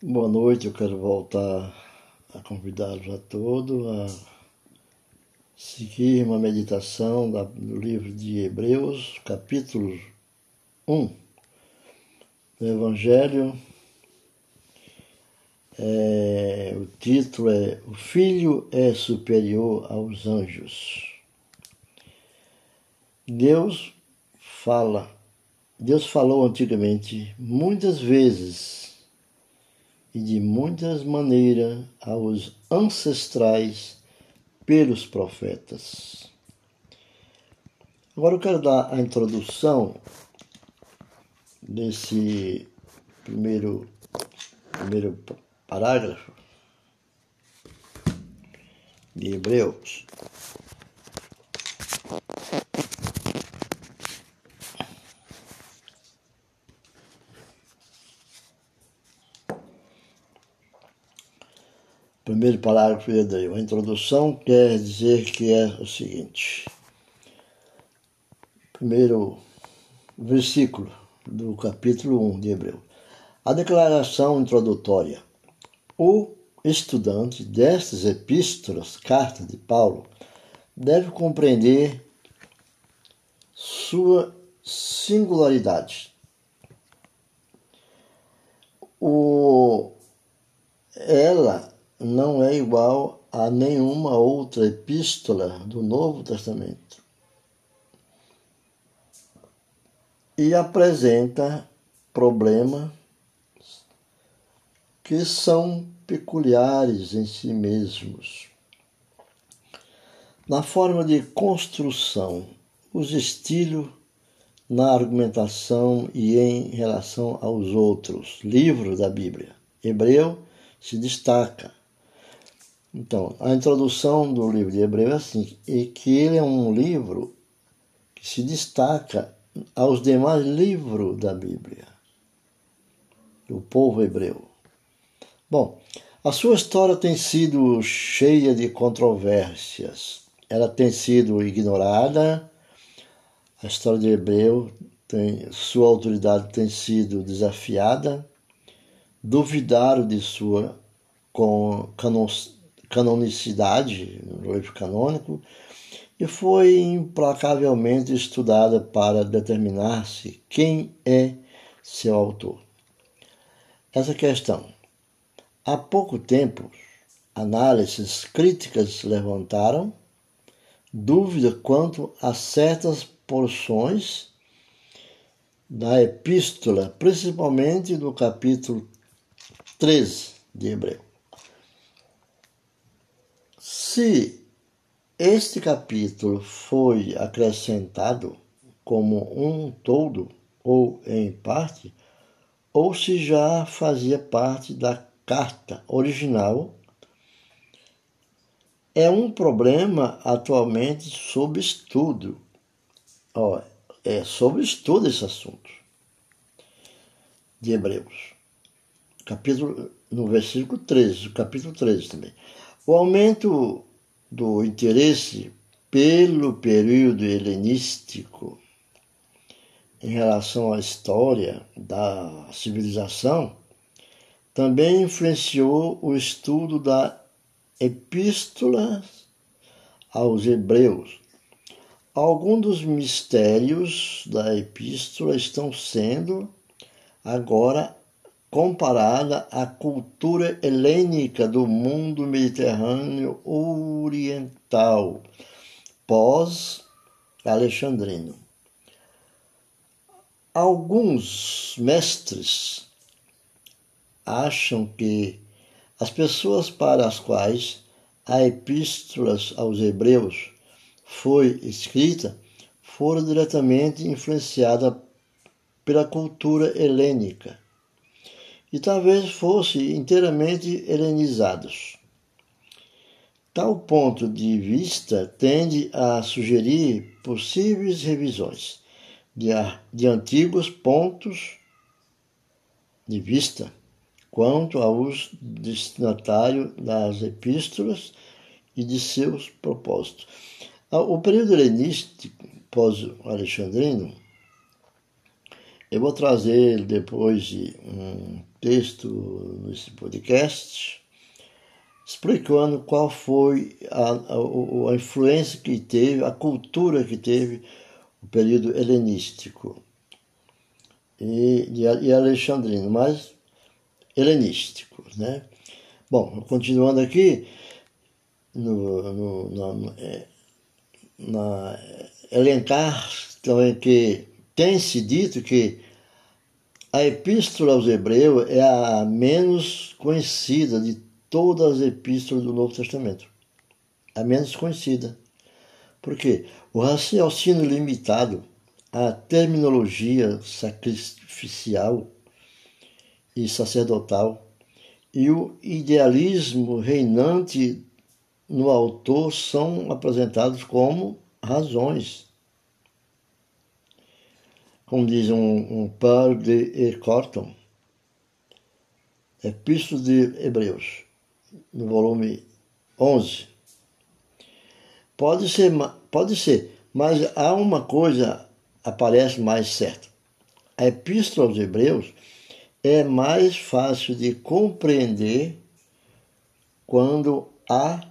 Boa noite, eu quero voltar a convidá-los a todos a seguir uma meditação do livro de Hebreus, capítulo 1 do Evangelho. É, o título é O Filho é superior aos anjos. Deus fala, Deus falou antigamente muitas vezes e de muitas maneiras aos ancestrais pelos profetas. Agora eu quero dar a introdução desse primeiro, primeiro parágrafo de Hebreus. Primeiro parágrafo de Hebreu. A introdução quer dizer que é o seguinte. Primeiro versículo do capítulo 1 de Hebreu. A declaração introdutória. O estudante destas epístolas, cartas de Paulo, deve compreender sua singularidade. O, ela não é igual a nenhuma outra epístola do Novo Testamento. E apresenta problemas que são peculiares em si mesmos. Na forma de construção, os estilos na argumentação e em relação aos outros livros da Bíblia. Hebreu se destaca então, a introdução do livro de Hebreu é assim, e que ele é um livro que se destaca aos demais livros da Bíblia, do povo hebreu. Bom, a sua história tem sido cheia de controvérsias. Ela tem sido ignorada. A história de Hebreu tem sua autoridade tem sido desafiada. Duvidaram de sua canonicidade, no livro canônico, e foi implacavelmente estudada para determinar-se quem é seu autor. Essa questão. Há pouco tempo, análises críticas levantaram dúvida quanto a certas porções da epístola, principalmente do capítulo 13 de Hebreu. Se este capítulo foi acrescentado como um todo ou em parte, ou se já fazia parte da carta original, é um problema atualmente sob estudo. É sob estudo esse assunto de Hebreus. Capítulo, no versículo 13, capítulo 13 também. O aumento do interesse pelo período helenístico em relação à história da civilização também influenciou o estudo da epístola aos Hebreus. Alguns dos mistérios da epístola estão sendo agora comparada à cultura helênica do mundo mediterrâneo oriental, pós-alexandrino. Alguns mestres acham que as pessoas para as quais a epístola aos Hebreus foi escrita foram diretamente influenciadas pela cultura helênica e talvez fossem inteiramente helenizados. Tal ponto de vista tende a sugerir possíveis revisões de, de antigos pontos de vista quanto aos destinatários das epístolas e de seus propósitos. O período helenístico pós-alexandrino Eu vou trazer depois de um texto nesse podcast explicando qual foi a, a, a influência que teve, a cultura que teve o período helenístico e, e alexandrino, mas helenístico, né? Bom, continuando aqui, no, no, é, na elencar também que tem-se dito que a Epístola aos Hebreus é a menos conhecida de todas as epístolas do Novo Testamento. A menos conhecida. Por quê? O raciocínio limitado, a terminologia sacrificial e sacerdotal e o idealismo reinante no autor são apresentados como razões. Como diz um, par de. Corton, Epístola de Hebreus, no volume 11. Pode ser, pode ser, mas há uma coisa aparece mais certa. A Epístola aos Hebreus é mais fácil de compreender quando há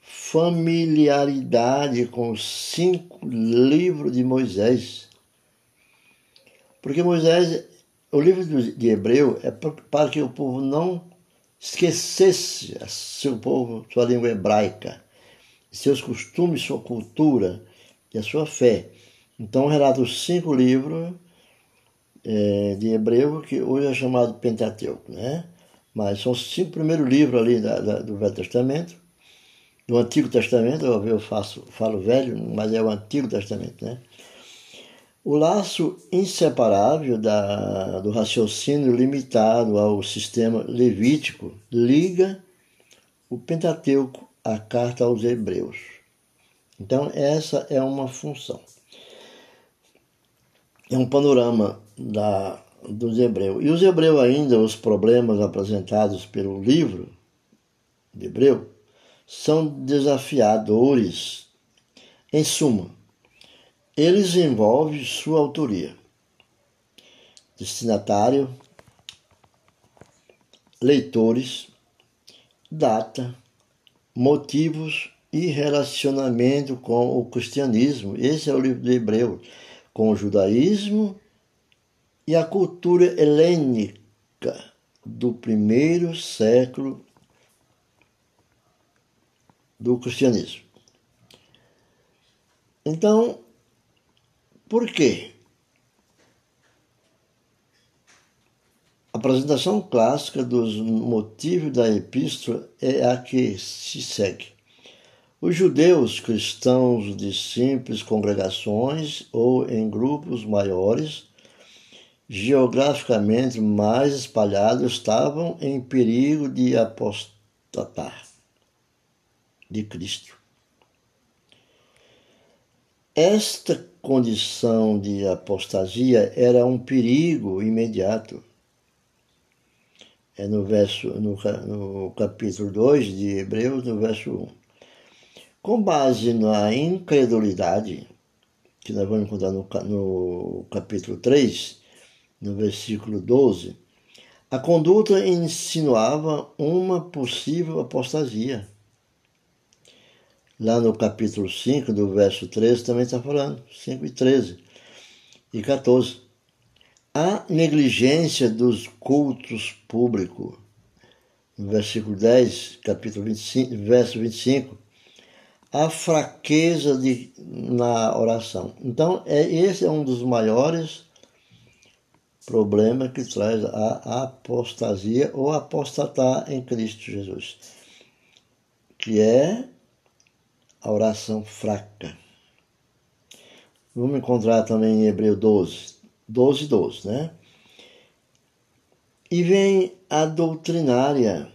familiaridade com os cinco livros de Moisés. Porque Moisés, o livro de Hebreu é para que o povo não esquecesse seu povo, sua língua hebraica, seus costumes, sua cultura e a sua fé. Então relata os cinco livros é, de Hebreu, que hoje é chamado Pentateuco, né? Mas são os cinco primeiros livros ali da, da, do Velho Testamento do Antigo Testamento, eu faço, falo velho, mas é o Antigo Testamento, né? O laço inseparável da, do raciocínio limitado ao sistema levítico liga o Pentateuco à carta aos Hebreus. Então, essa é uma função. É um panorama da, dos Hebreus. E os Hebreus, ainda, os problemas apresentados pelo livro de Hebreu, são desafiadores. Em suma, eles envolvem sua autoria, destinatário, leitores, data, motivos e relacionamento com o cristianismo. Esse é o livro de Hebreu, com o judaísmo e a cultura helênica do primeiro século do cristianismo. Então, por quê? A apresentação clássica dos motivos da epístola é a que se segue. Os judeus cristãos de simples congregações ou em grupos maiores, geograficamente mais espalhados, estavam em perigo de apostatar de Cristo. Esta condição de apostasia era um perigo imediato. É no, verso, no, no capítulo 2 de Hebreus, no verso 1. Com base na incredulidade, que nós vamos encontrar no, no capítulo 3, no versículo 12, a conduta insinuava uma possível apostasia. Lá no capítulo 5, do verso 13, também está falando, 5 e 13 e 14. A negligência dos cultos públicos, no versículo 10, capítulo 25, verso 25, a fraqueza de, na oração. Então, é, esse é um dos maiores problemas que traz a apostasia ou apostatar em Cristo Jesus, que é a oração fraca. Vamos encontrar também em Hebreu 12, 12, 12, né? E vem a doutrinária,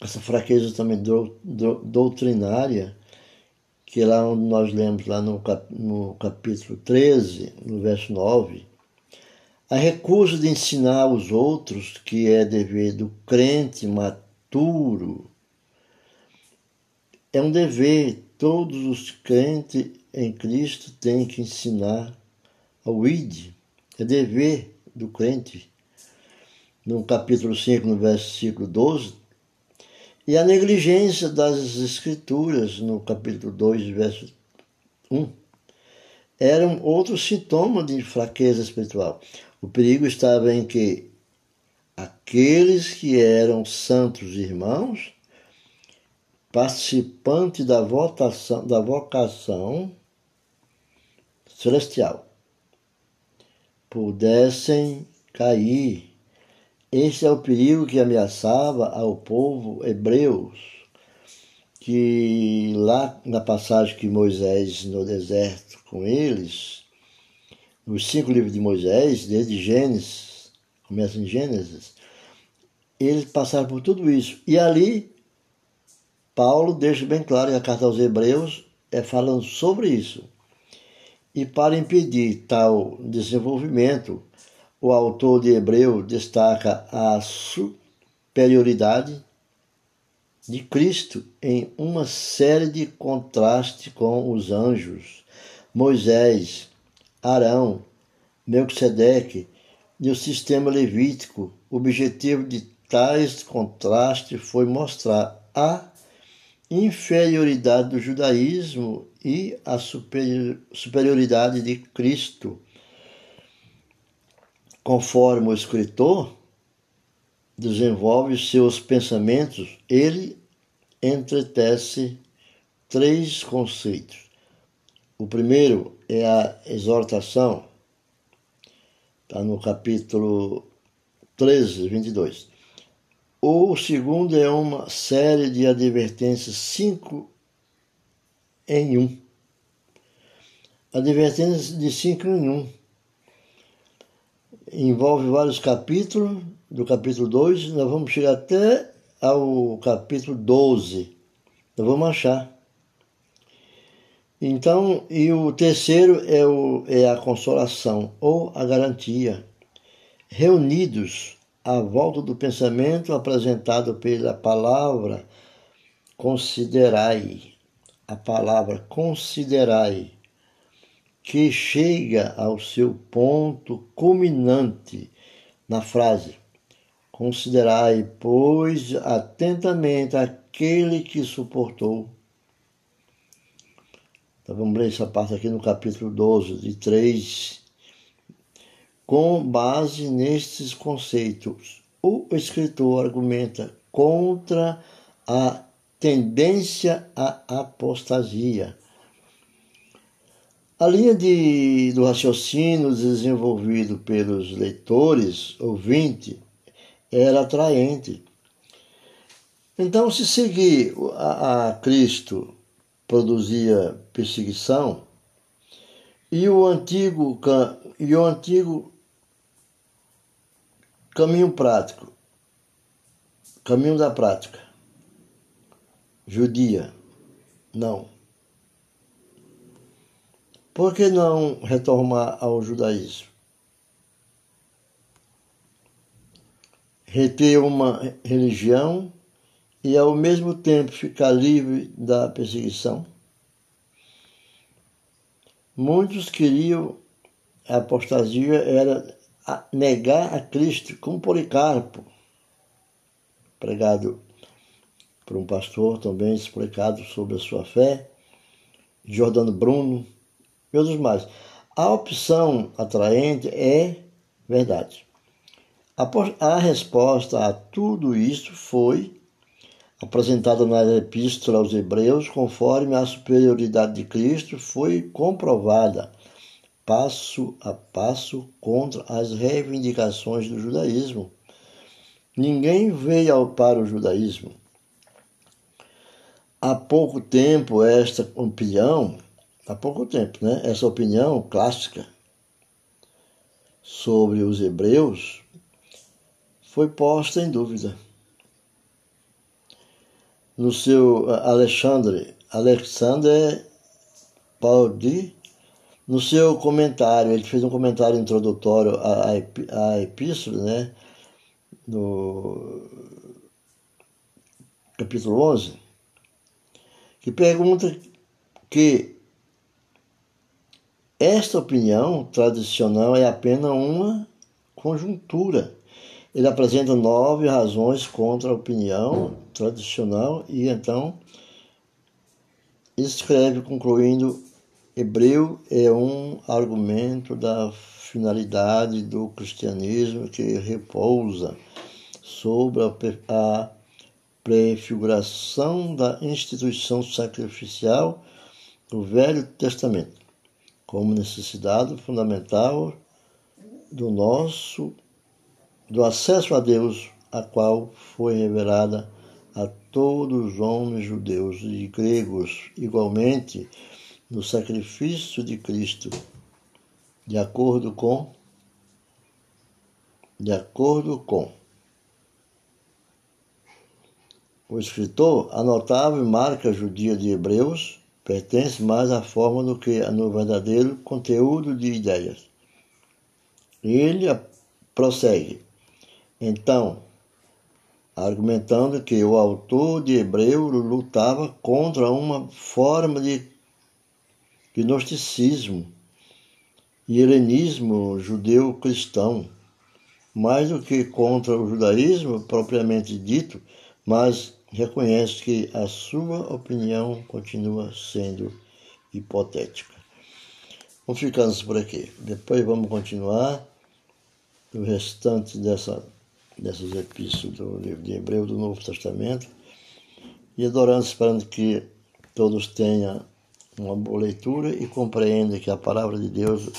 essa fraqueza também do, do, doutrinária, que é lá onde nós lemos, lá no, cap, no capítulo 13, no verso 9, a recusa de ensinar aos outros que é dever do crente maturo é um dever, todos os crentes em Cristo têm que ensinar ao id, é dever do crente, no capítulo 5, no versículo 12, e a negligência das escrituras, no capítulo 2, verso 1, eram outro sintoma de fraqueza espiritual. O perigo estava em que aqueles que eram santos irmãos, participantes da votação, da vocação celestial, pudessem cair. Esse é o perigo que ameaçava ao povo hebreus, que lá na passagem que Moisés no deserto com eles, nos cinco livros de Moisés, desde Gênesis, começa em Gênesis, eles passaram por tudo isso. E ali, Paulo deixa bem claro, e a carta aos Hebreus é falando sobre isso. E para impedir tal desenvolvimento, o autor de Hebreu destaca a superioridade de Cristo em uma série de contrastes com os anjos, Moisés, Arão, Melquisedeque e o sistema levítico. O objetivo de tais contrastes foi mostrar a inferioridade do judaísmo e a superioridade de Cristo. Conforme o escritor desenvolve seus pensamentos, ele entretece três conceitos. O primeiro é a exortação, está no capítulo 13, 22. O segundo é uma série de advertências, cinco em um. Advertências de cinco em um. Envolve vários capítulos. Do capítulo 2, nós vamos chegar até ao capítulo 12. Nós vamos achar. Então, e o terceiro é, o, é a consolação ou a garantia. Reunidos à volta do pensamento apresentado pela palavra considerai, a palavra considerai, que chega ao seu ponto culminante na frase: Considerai, pois, atentamente aquele que suportou. Então vamos ler essa parte aqui no capítulo 12, de 3 com base nestes conceitos, o escritor argumenta contra a tendência à apostasia. A linha de, do raciocínio desenvolvido pelos leitores, ouvinte, era atraente. Então, se seguir a, a Cristo produzia perseguição, e o antigo, e o antigo Caminho prático. Caminho da prática. Judia. Não. Por que não retornar ao judaísmo? Reter uma religião e ao mesmo tempo ficar livre da perseguição? Muitos queriam a apostasia era a negar a Cristo, como Policarpo, pregado por um pastor também explicado sobre a sua fé, Jordano Bruno e outros mais. A opção atraente é verdade. A resposta a tudo isso foi apresentada na Epístola aos Hebreus, conforme a superioridade de Cristo foi comprovada passo a passo contra as reivindicações do judaísmo. Ninguém veio para o judaísmo. Há pouco tempo, esta opinião, há pouco tempo, né? Essa opinião clássica sobre os hebreus foi posta em dúvida. No seu Alexandre, Alexander Paudi no seu comentário, ele fez um comentário introdutório à, à epístola, né? No capítulo 11, que pergunta que Esta opinião tradicional é apenas uma conjuntura. Ele apresenta nove razões contra a opinião tradicional e então escreve concluindo Hebreu é um argumento da finalidade do cristianismo que repousa sobre a prefiguração da instituição sacrificial do Velho Testamento, como necessidade fundamental do nosso do acesso a Deus, a qual foi revelada a todos os homens judeus e gregos igualmente no sacrifício de Cristo, de acordo com de acordo com o escritor, a notável marca judia de Hebreus pertence mais à forma do que no verdadeiro conteúdo de ideias. Ele prossegue. Então, argumentando que o autor de Hebreu lutava contra uma forma de gnosticismo e helenismo judeu-cristão, mais do que contra o judaísmo propriamente dito, mas reconhece que a sua opinião continua sendo hipotética. Vamos ficando por aqui. Depois vamos continuar o restante dessa, dessas epístolas do livro de Hebreu do Novo Testamento e adorando, esperando que todos tenham uma boa leitura e compreendam que a palavra de Deus